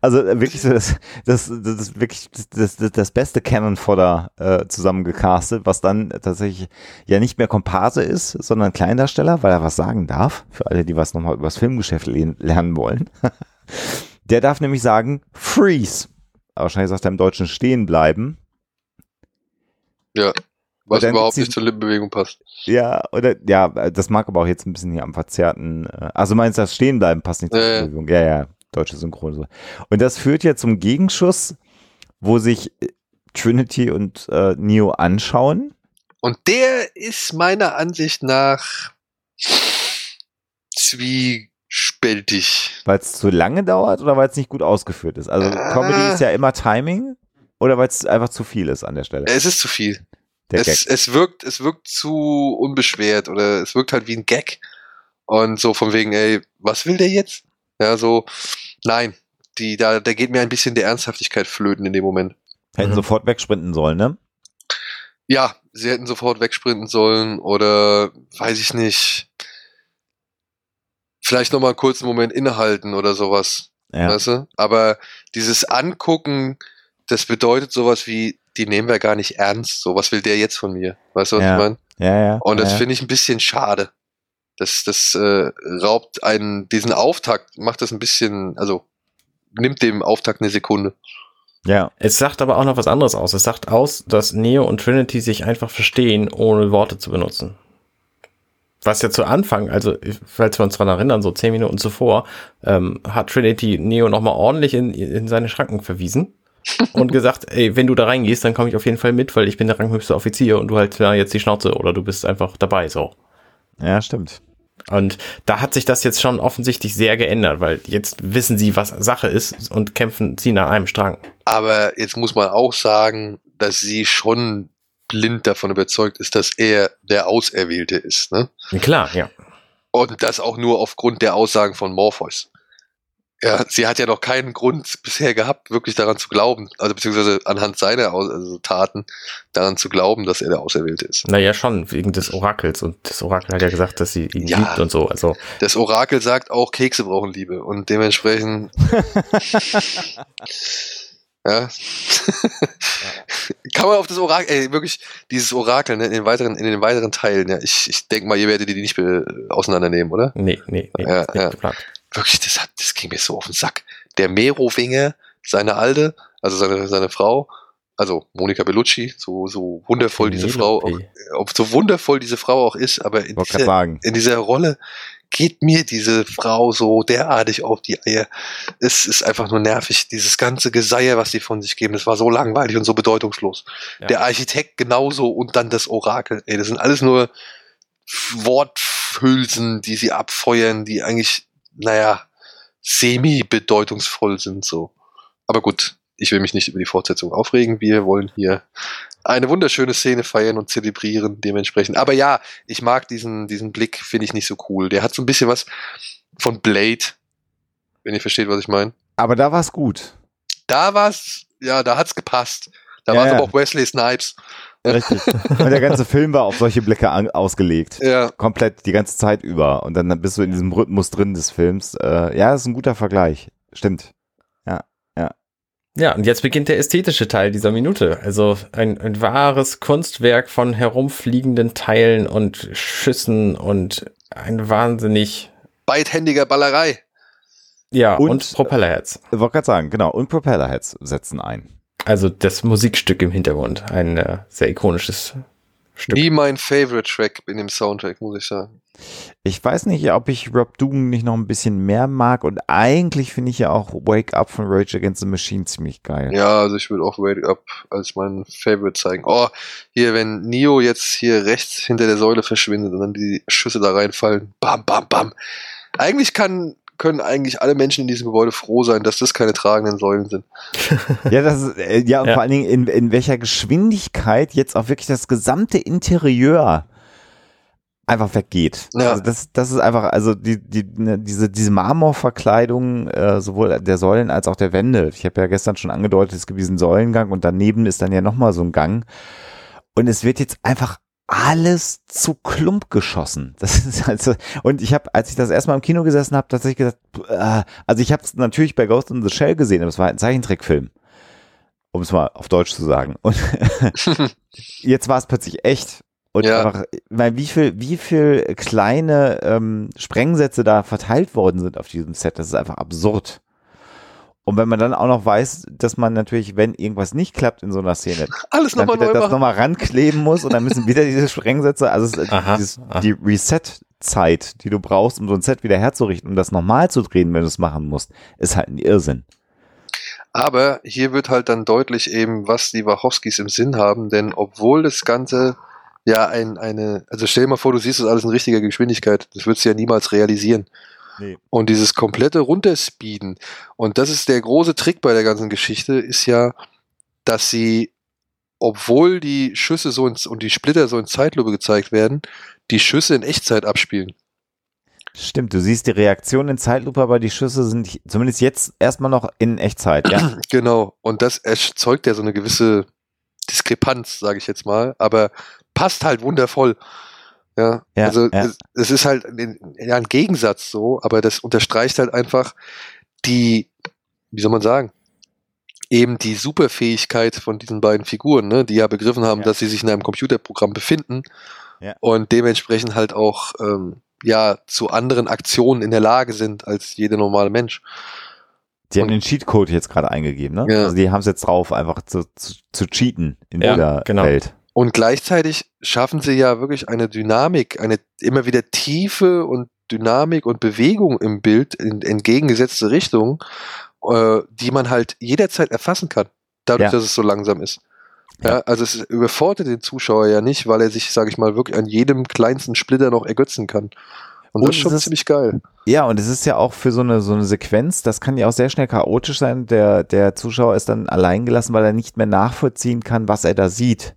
also äh, wirklich so das, das, das wirklich das, das, das beste Canon Fodder äh, zusammengecastet, was dann tatsächlich ja nicht mehr Komparse ist, sondern Kleindarsteller, weil er was sagen darf, für alle, die was nochmal übers Filmgeschäft le lernen wollen. <laughs> Der darf nämlich sagen, freeze. Aber wahrscheinlich sagt er im Deutschen stehen bleiben. Ja. Was überhaupt nicht zur Lippenbewegung passt. Ja, oder ja, das mag aber auch jetzt ein bisschen hier am verzerrten. Äh, also meinst du, das Stehenbleiben passt nicht zur Ja, ja. Bewegung? Ja, ja, deutsche Synchron. Und das führt ja zum Gegenschuss, wo sich äh, Trinity und äh, Neo anschauen. Und der ist meiner Ansicht nach zwiespältig. Weil es zu lange dauert oder weil es nicht gut ausgeführt ist? Also Ah. Comedy ist ja immer Timing oder weil es einfach zu viel ist an der Stelle. Es ist zu viel. Es, es wirkt, es wirkt zu unbeschwert oder es wirkt halt wie ein Gag. Und so von wegen, ey, was will der jetzt? Ja, so, nein, die, da, da geht mir ein bisschen der Ernsthaftigkeit flöten in dem Moment. Hätten Mhm. sofort wegsprinten sollen, ne? Ja, sie hätten sofort wegsprinten sollen oder weiß ich nicht. Vielleicht nochmal einen kurzen Moment innehalten oder sowas. Ja. Weißt du? Aber dieses Angucken, das bedeutet sowas wie, die nehmen wir gar nicht ernst. So, was will der jetzt von mir? Weißt du, was Ja. ich meine? Ja, ja. Und das ja, ja. finde ich ein bisschen schade. Das, das äh, raubt einen, diesen Auftakt, macht das ein bisschen, also nimmt dem Auftakt eine Sekunde. Ja, Es sagt aber auch noch was anderes aus. Es sagt aus, dass Neo und Trinity sich einfach verstehen, ohne Worte zu benutzen. Was ja zu Anfang, also falls wir uns daran erinnern, so zehn Minuten zuvor, ähm, hat Trinity Neo nochmal ordentlich in, in seine Schranken verwiesen <laughs> und gesagt, ey, wenn du da reingehst, dann komme ich auf jeden Fall mit, weil ich bin der ranghöchste Offizier und du halt ja, jetzt die Schnauze oder du bist einfach dabei, so. ja, stimmt. Und da hat sich das jetzt schon offensichtlich sehr geändert, weil jetzt wissen sie, was Sache ist und kämpfen, ziehen an einem Strang. Aber jetzt muss man auch sagen, dass sie schon blind davon überzeugt ist, dass er der Auserwählte ist. Ne? Klar, ja. Und das auch nur aufgrund der Aussagen von Morpheus. Ja, sie hat ja noch keinen Grund bisher gehabt, wirklich daran zu glauben, also beziehungsweise anhand seiner also Taten daran zu glauben, dass er der Auserwählte ist. Naja, schon, wegen des Orakels. Und das Orakel hat ja gesagt, dass sie ihn Ja. liebt und so. Also, Das Orakel sagt auch, Kekse brauchen Liebe und dementsprechend. <laughs> ja. Kann man auf das Orakel, ey, wirklich, dieses Orakel ne, in, den weiteren, in den weiteren Teilen, ja, ich, ich denke mal, ihr werdet die nicht auseinandernehmen, oder? nee, nee, nee, Ja, ja. geplant. Wirklich, das, hat, das ging mir so auf den Sack. Der Merowinger, seine Alte, also seine, seine Frau, also Monika Bellucci, so, so wundervoll diese Frau, auch, so wundervoll diese Frau auch ist, aber in dieser, in dieser Rolle geht mir diese Frau so derartig auf die Eier. Es ist einfach nur nervig. Dieses ganze Geseier, was die von sich geben, das war so langweilig und so bedeutungslos. Ja. Der Architekt genauso und dann das Orakel. Ey, das sind alles nur Worthülsen, die sie abfeuern, die eigentlich, naja, semi-bedeutungsvoll sind so. Aber gut, ich will mich nicht über die Fortsetzung aufregen. Wir wollen hier eine wunderschöne Szene feiern und zelebrieren dementsprechend. Aber ja, ich mag diesen, diesen Blick, finde ich nicht so cool. Der hat so ein bisschen was von Blade, wenn ihr versteht, was ich meine. Aber da war es gut. Da war's, ja, da hat's gepasst. Da Ja, war's ja. aber auch Wesley Snipes. Richtig. Und der ganze Film war auf solche Blicke an, ausgelegt. Ja, Komplett die ganze Zeit über. Und dann bist du in diesem Rhythmus drin des Films. Äh, ja, das ist ein guter Vergleich. Stimmt. Ja, und jetzt beginnt der ästhetische Teil dieser Minute. Also ein, ein wahres Kunstwerk von herumfliegenden Teilen und Schüssen und ein wahnsinnig, beidhändiger Ballerei. ja, Und- und, Propellerheads. Ich wollte gerade sagen, genau. Und Propellerheads setzen ein. Also das Musikstück im Hintergrund. Ein äh, sehr ikonisches Stück. Nie mein Favorite Track in dem Soundtrack, muss ich sagen. Ich weiß nicht, ob ich Rob Dugan nicht noch ein bisschen mehr mag. Und eigentlich finde ich ja auch Wake Up von Rage Against the Machine ziemlich geil. Ja, also ich würde auch Wake Up als mein Favorite zeigen. Oh, hier, wenn Neo jetzt hier rechts hinter der Säule verschwindet und dann die Schüsse da reinfallen. Bam, bam, bam. Eigentlich kann können eigentlich alle Menschen in diesem Gebäude froh sein, dass das keine tragenden Säulen sind. Ja, das ist, äh, ja, und Ja. vor allen Dingen in, in welcher Geschwindigkeit jetzt auch wirklich das gesamte Interieur einfach weggeht. Ja. Also das, das ist einfach, also die, die, ne, diese, diese Marmorverkleidung äh, sowohl der Säulen als auch der Wände. Ich habe ja gestern schon angedeutet, es gibt diesen Säulengang und daneben ist dann ja nochmal so ein Gang. Und es wird jetzt einfach alles zu Klump geschossen. <laughs> Das ist also, und ich habe, als ich das erstmal im Kino gesessen habe, tatsächlich gesagt, äh, also ich habe es natürlich bei Ghost in the Shell gesehen, aber es war ein Zeichentrickfilm. Um es mal auf Deutsch zu sagen. Und <laughs> jetzt war es plötzlich echt. Und Ja. einfach, weil wie viel, wie viel kleine ähm, Sprengsätze da verteilt worden sind auf diesem Set, das ist einfach absurd. Und wenn man dann auch noch weiß, dass man natürlich, wenn irgendwas nicht klappt in so einer Szene, <laughs> Alles dann nochmal wieder neu das nochmal rankleben muss und dann müssen wieder diese Sprengsätze, also Aha, dieses, aha. die Reset-Zeit, die du brauchst, um so ein Set wieder herzurichten, um das nochmal zu drehen, wenn du es machen musst, ist halt ein Irrsinn. Aber hier wird halt dann deutlich eben, was die Wachowskis im Sinn haben, denn obwohl das Ganze ja ein, eine, also stell dir mal vor, du siehst das alles in richtiger Geschwindigkeit, das würdest du ja niemals realisieren. Nee. Und dieses komplette Runterspeeden, und das ist der große Trick bei der ganzen Geschichte, ist ja, dass sie, obwohl die Schüsse so ins, und die Splitter so in Zeitlupe gezeigt werden, die Schüsse in Echtzeit abspielen. Stimmt, du siehst die Reaktion in Zeitlupe, aber die Schüsse sind zumindest jetzt erstmal noch in Echtzeit, ja. <clears throat> Genau. Und das erzeugt ja so eine gewisse Diskrepanz, sage ich jetzt mal, aber passt halt wundervoll. Ja, Ja, also ja. Es, es ist halt ein, ja, ein Gegensatz so, aber das unterstreicht halt einfach die, wie soll man sagen, eben die Superfähigkeit von diesen beiden Figuren, ne, die ja begriffen haben, Ja. dass sie sich in einem Computerprogramm befinden Ja. und dementsprechend halt auch ähm, ja zu anderen Aktionen in der Lage sind als jeder normale Mensch. Die haben den Cheatcode jetzt gerade eingegeben, ne? Ja. Also die haben es jetzt drauf, einfach zu, zu, zu cheaten in Ja, dieser genau. Welt. Und gleichzeitig schaffen sie ja wirklich eine Dynamik, eine immer wieder Tiefe und Dynamik und Bewegung im Bild in entgegengesetzte Richtung, äh, die man halt jederzeit erfassen kann, dadurch, Ja. dass es so langsam ist. Ja, also es überfordert den Zuschauer ja nicht, weil er sich, sage ich mal, wirklich an jedem kleinsten Splitter noch ergötzen kann. Und, Und das ist schon ist- ziemlich geil. Ja, und es ist ja auch für so eine, so eine Sequenz, das kann ja auch sehr schnell chaotisch sein. Der, der Zuschauer ist dann allein gelassen, weil er nicht mehr nachvollziehen kann, was er da sieht.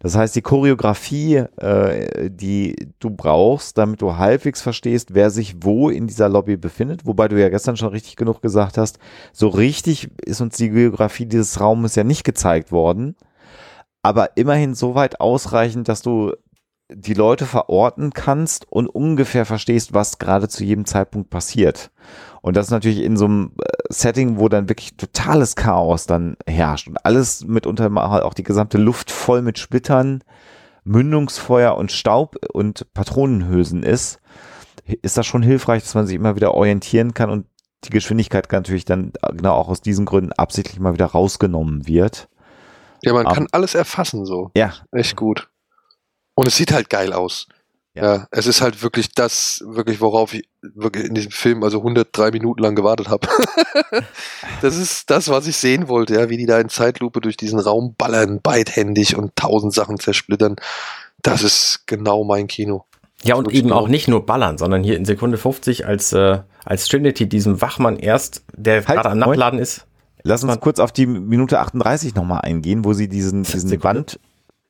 Das heißt, die Choreografie, äh, die du brauchst, damit du halbwegs verstehst, wer sich wo in dieser Lobby befindet, wobei du ja gestern schon richtig genug gesagt hast, so richtig ist uns die Geografie dieses Raumes ja nicht gezeigt worden, aber immerhin so weit ausreichend, dass du die Leute verorten kannst und ungefähr verstehst, was gerade zu jedem Zeitpunkt passiert. Und das ist natürlich in so einem äh, Setting, wo dann wirklich totales Chaos dann herrscht und alles mitunter mal halt auch die gesamte Luft voll mit Splittern, Mündungsfeuer und Staub und Patronenhülsen ist, ist das schon hilfreich, dass man sich immer wieder orientieren kann und die Geschwindigkeit natürlich dann genau auch aus diesen Gründen absichtlich mal wieder rausgenommen wird. Ja, man Aber- kann alles erfassen so. Ja, Echt gut. Und es sieht halt geil aus. Ja. Ja. es ist halt wirklich das, wirklich, worauf ich wirklich in diesem Film also 103 Minuten lang gewartet habe. <laughs> das ist das, was ich sehen wollte, ja, wie die da in Zeitlupe durch diesen Raum ballern, beidhändig und tausend Sachen zersplittern. Das ist genau mein Kino. Ja, und eben genau. auch nicht nur ballern, sondern hier in Sekunde 50, als, äh, als Trinity diesem Wachmann erst, der gerade am. Nachladen ist. Lass uns kurz auf die Minute 38 nochmal eingehen, wo sie diesen, diesen Sekunde. Wand,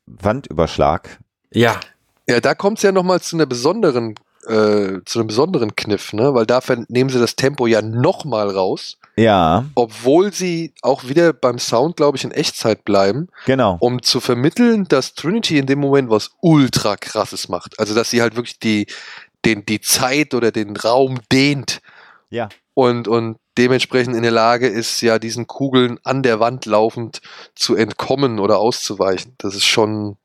Wandüberschlag. Ja, Ja, da kommt es ja nochmal zu einer besonderen, äh, zu einem besonderen Kniff, ne? Weil da nehmen sie das Tempo ja nochmal raus, Ja, obwohl sie auch wieder beim Sound, glaube ich, in Echtzeit bleiben. genau. um zu vermitteln, dass Trinity in dem Moment was ultra krasses macht. Also dass sie halt wirklich die, den, die Zeit oder den Raum dehnt Ja. und, und dementsprechend in der Lage ist, ja diesen Kugeln an der Wand laufend zu entkommen oder auszuweichen. Das ist schon,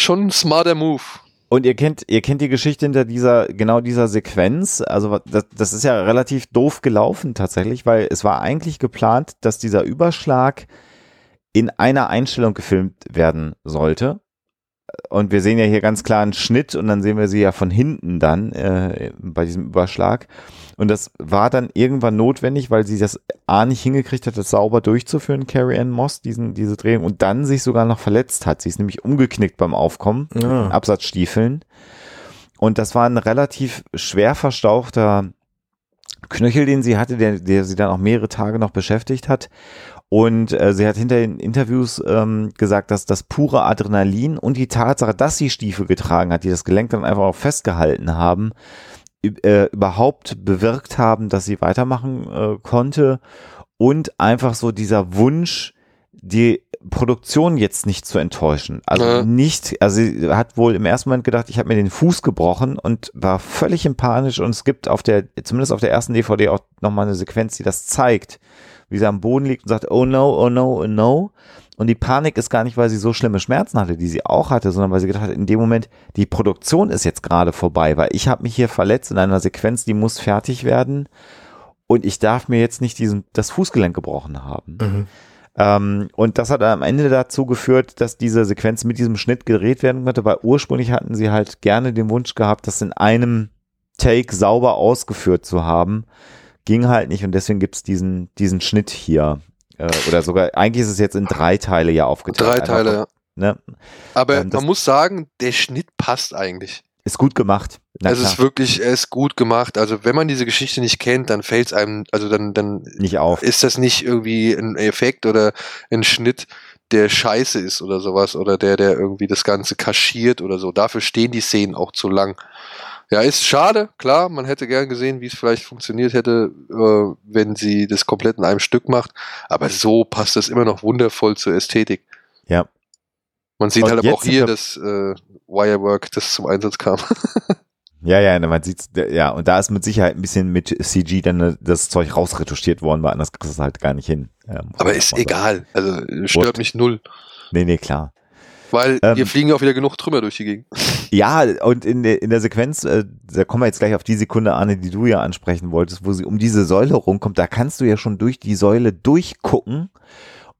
schon ein smarter Move. Und ihr kennt, ihr kennt die Geschichte hinter dieser, genau dieser Sequenz. Also das, das ist ja relativ doof gelaufen tatsächlich, weil es war eigentlich geplant, dass dieser Überschlag in einer Einstellung gefilmt werden sollte. Und wir sehen ja hier ganz klar einen Schnitt und dann sehen wir sie ja von hinten dann äh, bei diesem Überschlag. Und das war dann irgendwann notwendig, weil sie das A nicht hingekriegt hat, das sauber durchzuführen, Carrie Ann Moss, diesen, diese Drehung, und dann sich sogar noch verletzt hat. Sie ist nämlich umgeknickt beim Aufkommen, Ja. den Absatzstiefeln. Und das war ein relativ schwer verstauchter Knöchel, den sie hatte, der, der sie dann auch mehrere Tage noch beschäftigt hat. Und äh, sie hat hinter den Interviews ähm, gesagt, dass das pure Adrenalin und die Tatsache, dass sie Stiefel getragen hat, die das Gelenk dann einfach auch festgehalten haben, äh, überhaupt bewirkt haben, dass sie weitermachen äh, konnte. Und einfach so dieser Wunsch, die Produktion jetzt nicht zu enttäuschen. Also Ja. nicht, also sie hat wohl im ersten Moment gedacht, ich habe mir den Fuß gebrochen und war völlig in Panisch und es gibt auf der, zumindest auf der ersten DVD auch nochmal eine Sequenz, die das zeigt, wie sie am Boden liegt und sagt, oh no, oh no, oh no. Und die Panik ist gar nicht, weil sie so schlimme Schmerzen hatte, die sie auch hatte, sondern weil sie gedacht hat, in dem Moment, die Produktion ist jetzt gerade vorbei, weil ich habe mich hier verletzt in einer Sequenz, die muss fertig werden und ich darf mir jetzt nicht diesen, das Fußgelenk gebrochen haben. Mhm. Ähm, und das hat am Ende dazu geführt, dass diese Sequenz mit diesem Schnitt gedreht werden konnte, weil ursprünglich hatten sie halt gerne den Wunsch gehabt, das in einem Take sauber ausgeführt zu haben. Ging halt nicht und deswegen gibt's diesen, diesen Schnitt hier. Äh, oder sogar, eigentlich ist es jetzt in drei Teile ja aufgeteilt. Drei Teile, ja. Ne? Aber Ähm, man muss sagen, der Schnitt passt eigentlich. Ist gut gemacht. Na es klar, ist wirklich, er ist gut gemacht. Also wenn man diese Geschichte nicht kennt, dann fällt es einem, also dann, dann nicht auf. ist das nicht irgendwie ein Effekt oder ein Schnitt, der scheiße ist oder sowas oder der, der irgendwie das Ganze kaschiert oder so. Dafür stehen die Szenen auch zu lang. Ja, ist schade, klar, man hätte gern gesehen, wie es vielleicht funktioniert hätte, äh, wenn sie das komplett in einem Stück macht, aber so passt das immer noch wundervoll zur Ästhetik. Ja. Man sieht Und halt aber auch hier, dass äh, Wirework, das zum Einsatz kam. <laughs> Ja, ja, man sieht's, ja, und da ist mit Sicherheit ein bisschen mit CG dann äh, das Zeug rausretuschiert worden, weil anders kriegst du es halt gar nicht hin. Ja, muss aber ist egal, also stört Wurscht. mich null, Nee, nee, klar. Weil Ähm, hier fliegen ja auch wieder genug Trümmer durch die Gegend. Ja, und in der, in der Sequenz, äh, da kommen wir jetzt gleich auf die Sekunde, Arne, die du ja ansprechen wolltest, wo sie um diese Säule rumkommt, da kannst du ja schon durch die Säule durchgucken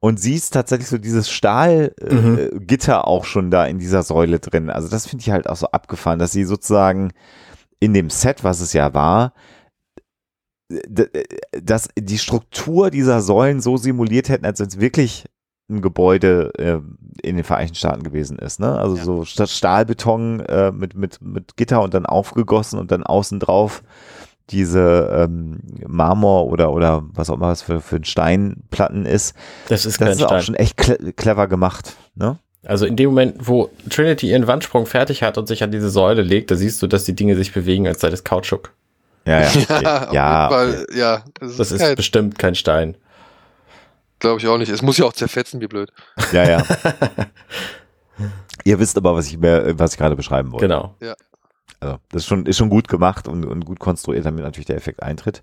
und siehst tatsächlich so dieses Stahlgitter äh, Mhm. Auch schon da in dieser Säule drin. Also das finde ich halt auch so abgefahren, dass sie sozusagen in dem Set, was es ja war, dass die Struktur dieser Säulen so simuliert hätten, als wenn es wirklich ein Gebäude äh, in den Vereinigten Staaten gewesen ist. Ne? Also Ja. so statt Stahlbeton äh, mit, mit, mit Gitter und dann aufgegossen und dann außen drauf diese ähm, Marmor oder oder was auch immer es für, für ein Steinplatten ist. Das ist Das kein ist auch Stein. schon echt cle clever gemacht. Ne? Also in dem Moment, wo Trinity ihren Wandsprung fertig hat und sich an diese Säule legt, da siehst du, dass die Dinge sich bewegen, als sei das Kautschuk. Ja, ja. Okay. <laughs> ja, jeden okay. Ja, das ist, Das ist bestimmt kein Stein. Glaube ich auch nicht. Es muss ja auch zerfetzen, wie blöd. ja, ja. <laughs> Ihr wisst aber, was ich mir, was ich gerade beschreiben wollte. Genau. Also, das ist schon, ist schon gut gemacht und, und gut konstruiert, damit natürlich der Effekt eintritt.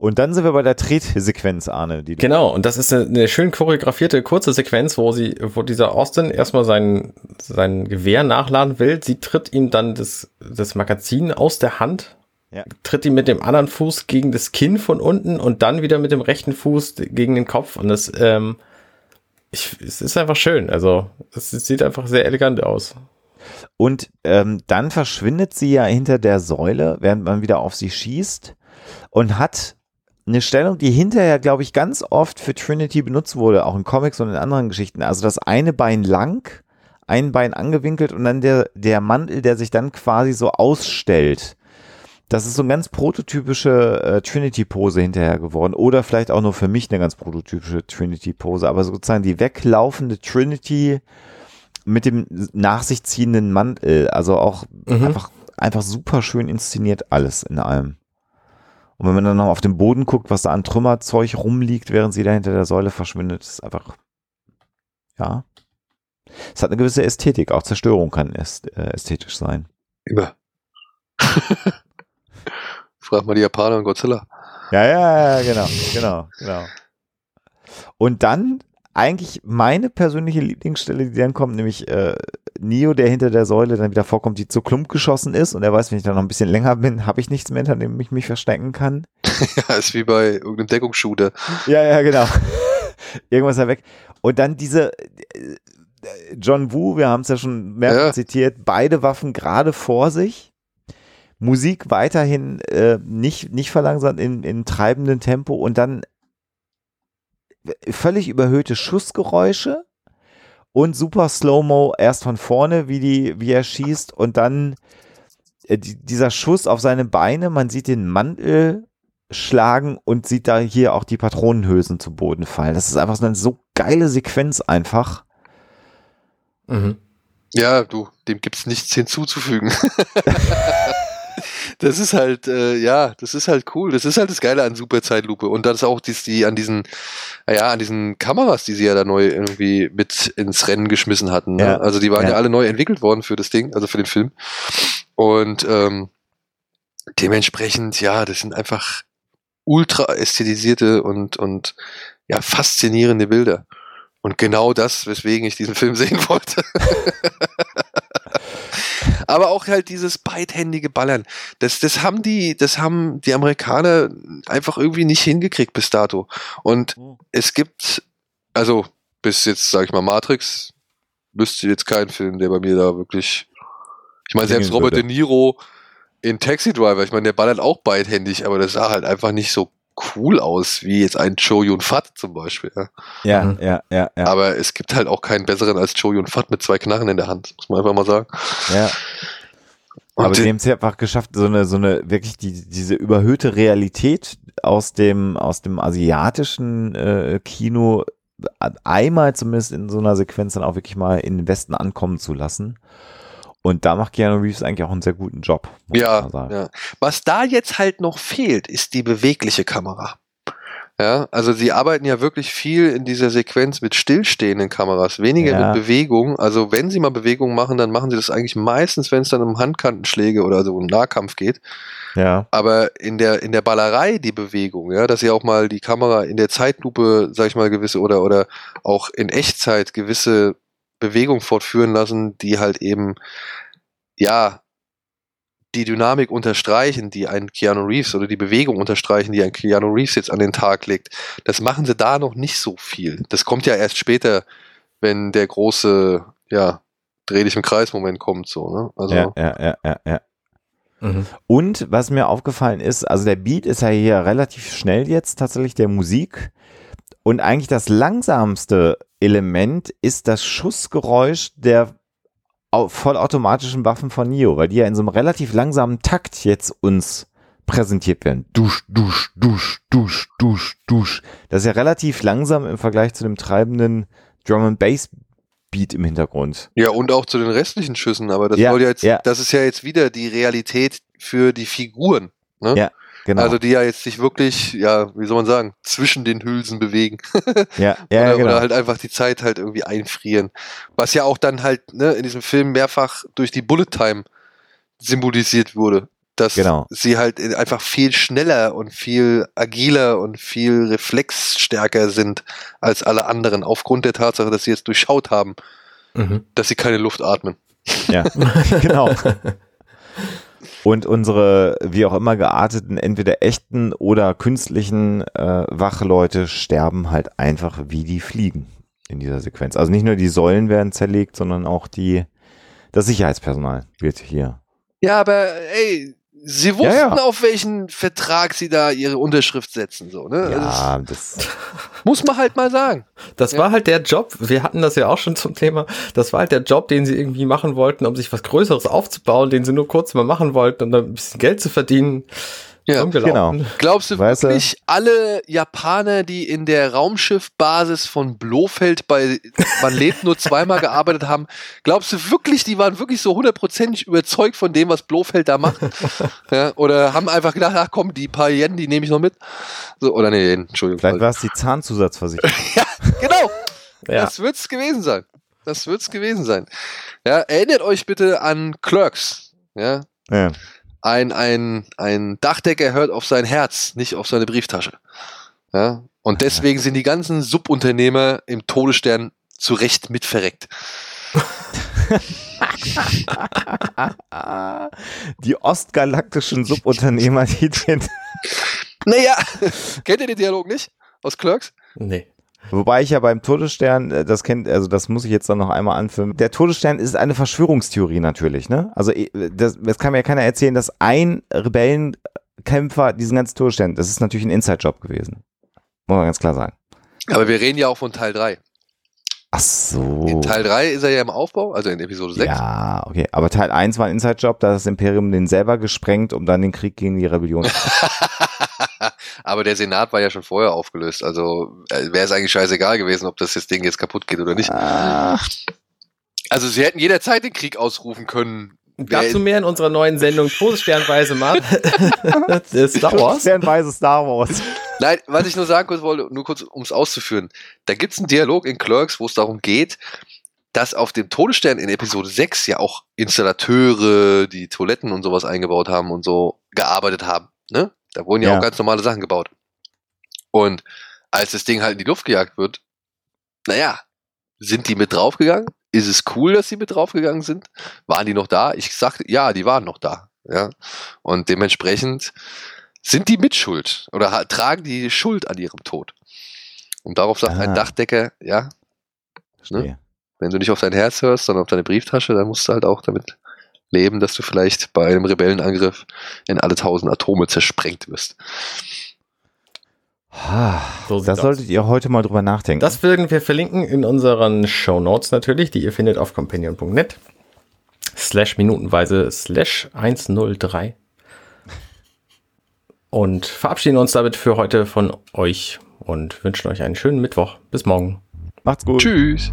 Und dann sind wir bei der Tretsequenz, Arne. Genau, und das ist eine, eine schön choreografierte kurze Sequenz, wo sie, wo dieser Austin erstmal sein, sein Gewehr nachladen will. Sie tritt ihm dann das, das Magazin aus der Hand, Ja. tritt ihm mit dem anderen Fuß gegen das Kinn von unten und dann wieder mit dem rechten Fuß gegen den Kopf. Und das, ähm, ich, es ist einfach schön. Also, es sieht einfach sehr elegant aus. Und ähm, dann verschwindet sie ja hinter der Säule, während man wieder auf sie schießt und hat eine Stellung, die hinterher, glaube ich, ganz oft für Trinity benutzt wurde, auch in Comics und in anderen Geschichten. Also das eine Bein lang, ein Bein angewinkelt und dann der, der Mantel, der sich dann quasi so ausstellt. Das ist so eine ganz prototypische äh, Trinity-Pose hinterher geworden. Oder vielleicht auch nur für mich eine ganz prototypische Trinity-Pose. Aber sozusagen die weglaufende Trinity mit dem nach sich ziehenden Mantel. Also auch Mhm. einfach, einfach super schön inszeniert alles in allem. Und wenn man dann noch auf den Boden guckt, was da an Trümmerzeug rumliegt, während sie da hinter der Säule verschwindet, ist einfach, ja. Es hat eine gewisse Ästhetik. Auch Zerstörung kann äh, ästhetisch sein. Immer. <laughs> Frag mal die Japaner und Godzilla. Ja, ja, ja, genau, genau, genau. Und dann eigentlich meine persönliche Lieblingsstelle, die dann kommt, nämlich äh, Neo, der hinter der Säule dann wieder vorkommt, die zu Klump geschossen ist und er weiß, wenn ich da noch ein bisschen länger bin, habe ich nichts mehr, hinter dem ich mich verstecken kann. <laughs> Ja, ist wie bei irgendeinem Deckungsshooter. Ja, ja, genau. <laughs> Irgendwas da weg. Und dann diese äh, John Woo, wir haben es ja schon mehrfach Ja. zitiert, beide Waffen gerade vor sich. Musik weiterhin äh, nicht, nicht verlangsamt in, in treibendem Tempo und dann völlig überhöhte Schussgeräusche und super Slow-Mo erst von vorne, wie die, wie er schießt und dann äh, die, dieser Schuss auf seine Beine, man sieht den Mantel schlagen und sieht da hier auch die Patronenhülsen zu Boden fallen. Das ist einfach so eine so geile Sequenz einfach. Mhm. Ja, du, dem gibt's nichts hinzuzufügen. <laughs> <laughs> das ist halt, äh, ja, das ist halt cool. Das ist halt das Geile an Superzeitlupe. Und das ist auch dies, die an diesen, ja, an diesen Kameras, die sie ja da neu irgendwie mit ins Rennen geschmissen hatten. Ne? Ja. Also die waren ja. Ja. alle neu entwickelt worden für das Ding, also für den Film. Und ähm, dementsprechend, ja, das sind einfach ultra ästhetisierte und, und ja, faszinierende Bilder. Und genau das, weswegen ich diesen Film <laughs> sehen wollte. Aber auch halt dieses beidhändige Ballern. Das, das haben die, das haben die Amerikaner einfach irgendwie nicht hingekriegt bis dato. Und es gibt, also bis jetzt, sag ich mal, Matrix, wüsste jetzt kein Film, der bei mir da wirklich. Ich meine, selbst Robert würde. De Niro in Taxi Driver, ich meine, der ballert auch beidhändig, aber das sah halt einfach nicht so cool aus, wie jetzt ein Cho Yun Fat zum Beispiel. Ja. Ja, Mhm. ja, ja, ja. Aber es gibt halt auch keinen besseren als Cho Yun Fat mit zwei Knarren in der Hand, muss man einfach mal sagen. ja. Und Aber die haben es ja einfach geschafft, so eine, so eine, wirklich die, diese überhöhte Realität aus dem, aus dem asiatischen äh, Kino einmal zumindest in so einer Sequenz dann auch wirklich mal in den Westen ankommen zu lassen. Und da macht Keanu Reeves eigentlich auch einen sehr guten Job. Ja, ja. Was da jetzt halt noch fehlt, ist die bewegliche Kamera. Ja, also sie arbeiten ja wirklich viel in dieser Sequenz mit stillstehenden Kameras, weniger Ja. mit Bewegung. Also wenn sie mal Bewegung machen, dann machen sie das eigentlich meistens, wenn es dann um Handkantenschläge oder so um Nahkampf geht. Ja, Aber in der, in der Ballerei die Bewegung, ja, dass sie auch mal die Kamera in der Zeitlupe, sag ich mal, gewisse oder, oder auch in Echtzeit gewisse Bewegung fortführen lassen, die halt eben, ja, die Dynamik unterstreichen, die ein Keanu Reeves oder die Bewegung unterstreichen, die ein Keanu Reeves jetzt an den Tag legt. Das machen sie da noch nicht so viel. Das kommt ja erst später, wenn der große, ja, dreh dich im Kreis-Moment kommt, so, ne? Also, ja, ja, ja, ja, ja. Mhm. Und was mir aufgefallen ist, also der Beat ist ja hier relativ schnell jetzt tatsächlich der Musik. Und eigentlich das langsamste Element ist das Schussgeräusch der au- vollautomatischen Waffen von Neo, weil die ja in so einem relativ langsamen Takt jetzt uns präsentiert werden. Dusch, dusch, dusch, dusch, dusch, dusch. Das ist ja relativ langsam im Vergleich zu dem treibenden Drum and Bass Beat im Hintergrund. Ja, und auch zu den restlichen Schüssen, aber das Ja, ja jetzt, ja. das ist ja jetzt wieder die Realität für die Figuren. Ne? Ja, Genau. Also die ja jetzt sich wirklich, ja, wie soll man sagen, zwischen den Hülsen bewegen. <laughs> ja, ja, oder, genau. oder halt einfach die Zeit halt irgendwie einfrieren. Was ja auch dann halt ne, in diesem Film mehrfach durch die Bullet Time symbolisiert wurde. Dass Genau. sie halt einfach viel schneller und viel agiler und viel reflexstärker sind als alle anderen, aufgrund der Tatsache, dass sie jetzt durchschaut haben, Mhm. dass sie keine Luft atmen. Ja, <laughs> genau. <laughs> Und unsere, wie auch immer gearteten, entweder echten oder künstlichen äh, Wachleute sterben halt einfach wie die Fliegen in dieser Sequenz. Also nicht nur die Säulen werden zerlegt, sondern auch die, das Sicherheitspersonal wird hier. Ja, aber ey, sie wussten, Ja, ja. auf welchen Vertrag sie da ihre Unterschrift setzen, so, ne? Also Ja, das, das <laughs> muss man halt mal sagen. Das Ja. war halt der Job, wir hatten das ja auch schon zum Thema, das war halt der Job, den sie irgendwie machen wollten, um sich was Größeres aufzubauen, den sie nur kurz mal machen wollten, um dann ein bisschen Geld zu verdienen. Ja, Umgelaufen. Glaubst du Weißt du? wirklich, alle Japaner, die in der Raumschiffbasis von Blofeld bei Man lebt nur zweimal <laughs> gearbeitet haben, glaubst du wirklich, die waren wirklich so hundertprozentig überzeugt von dem, was Blofeld da macht? <laughs> ja, oder haben einfach gedacht, ach komm, die paar Yen, die nehme ich noch mit? So, oder nee, Entschuldigung. vielleicht war es die Zahnzusatzversicherung. <laughs> genau, Ja. das wird's gewesen sein. Das wird's gewesen sein. Ja, erinnert euch bitte an Clerks. Ja, Ja. Ein, ein, ein Dachdecker hört auf sein Herz, nicht auf seine Brieftasche. Ja? Und deswegen sind die ganzen Subunternehmer im Todesstern zu Recht mitverreckt. <laughs> Die ostgalaktischen Subunternehmer, die den <laughs> Naja, <laughs> kennt ihr den Dialog nicht? Aus Clerks? Nee. Wobei ich ja beim Todesstern, äh, das kennt, also das muss ich jetzt dann noch einmal anfilmen. Der Todesstern ist eine Verschwörungstheorie natürlich, ne? Also eh, das, das kann mir ja keiner erzählen, dass ein Rebellenkämpfer diesen ganzen Todesstern, das ist natürlich ein Inside-Job gewesen. Muss man ganz klar sagen. Aber wir reden ja auch von Teil 3. Ach so. In Teil 3 ist er ja im Aufbau, also in Episode 6. Ja, okay. Aber Teil 1 war ein Inside-Job, da hat das Imperium den selber gesprengt, um dann den Krieg gegen die Rebellion <laughs> zu Aber der Senat war ja schon vorher aufgelöst, also äh, wäre es eigentlich scheißegal gewesen, ob das, das Ding jetzt kaputt geht oder nicht. Ah, Also sie hätten jederzeit den Krieg ausrufen können. Dazu mehr in unserer neuen Sendung Todessternweise Mann. <laughs> Star Wars. Fernweise Star Wars. Nein, was ich nur sagen kurz wollte, nur kurz, um es auszuführen. Da gibt es einen Dialog in Clerks, wo es darum geht, dass auf dem Todesstern in Episode 6 ja auch Installateure, die Toiletten und sowas eingebaut haben und so gearbeitet haben. Ne? Da wurden ja, Ja. auch ganz normale Sachen gebaut. Und als das Ding halt in die Luft gejagt wird, naja, sind die mit draufgegangen? Ist es cool, dass sie mit draufgegangen sind? Waren die noch da? Ich sagte, ja, die waren noch da. Ja. Und dementsprechend sind die mitschuld oder ha- tragen die Schuld an ihrem Tod. Und darauf sagt ein Ah. Dachdecker, ja, Verstehe. wenn du nicht auf dein Herz hörst, sondern auf deine Brieftasche, dann musst du halt auch damit leben, dass du vielleicht bei einem Rebellenangriff in alle tausend Atome zersprengt wirst. Ah, So da solltet ihr heute mal drüber nachdenken. Das werden wir verlinken in unseren Show Notes natürlich, die ihr findet auf companion.net. Slash minutenweise slash 103. Und verabschieden uns damit für heute von euch und wünschen euch einen schönen Mittwoch. Bis morgen. Macht's gut. Tschüss!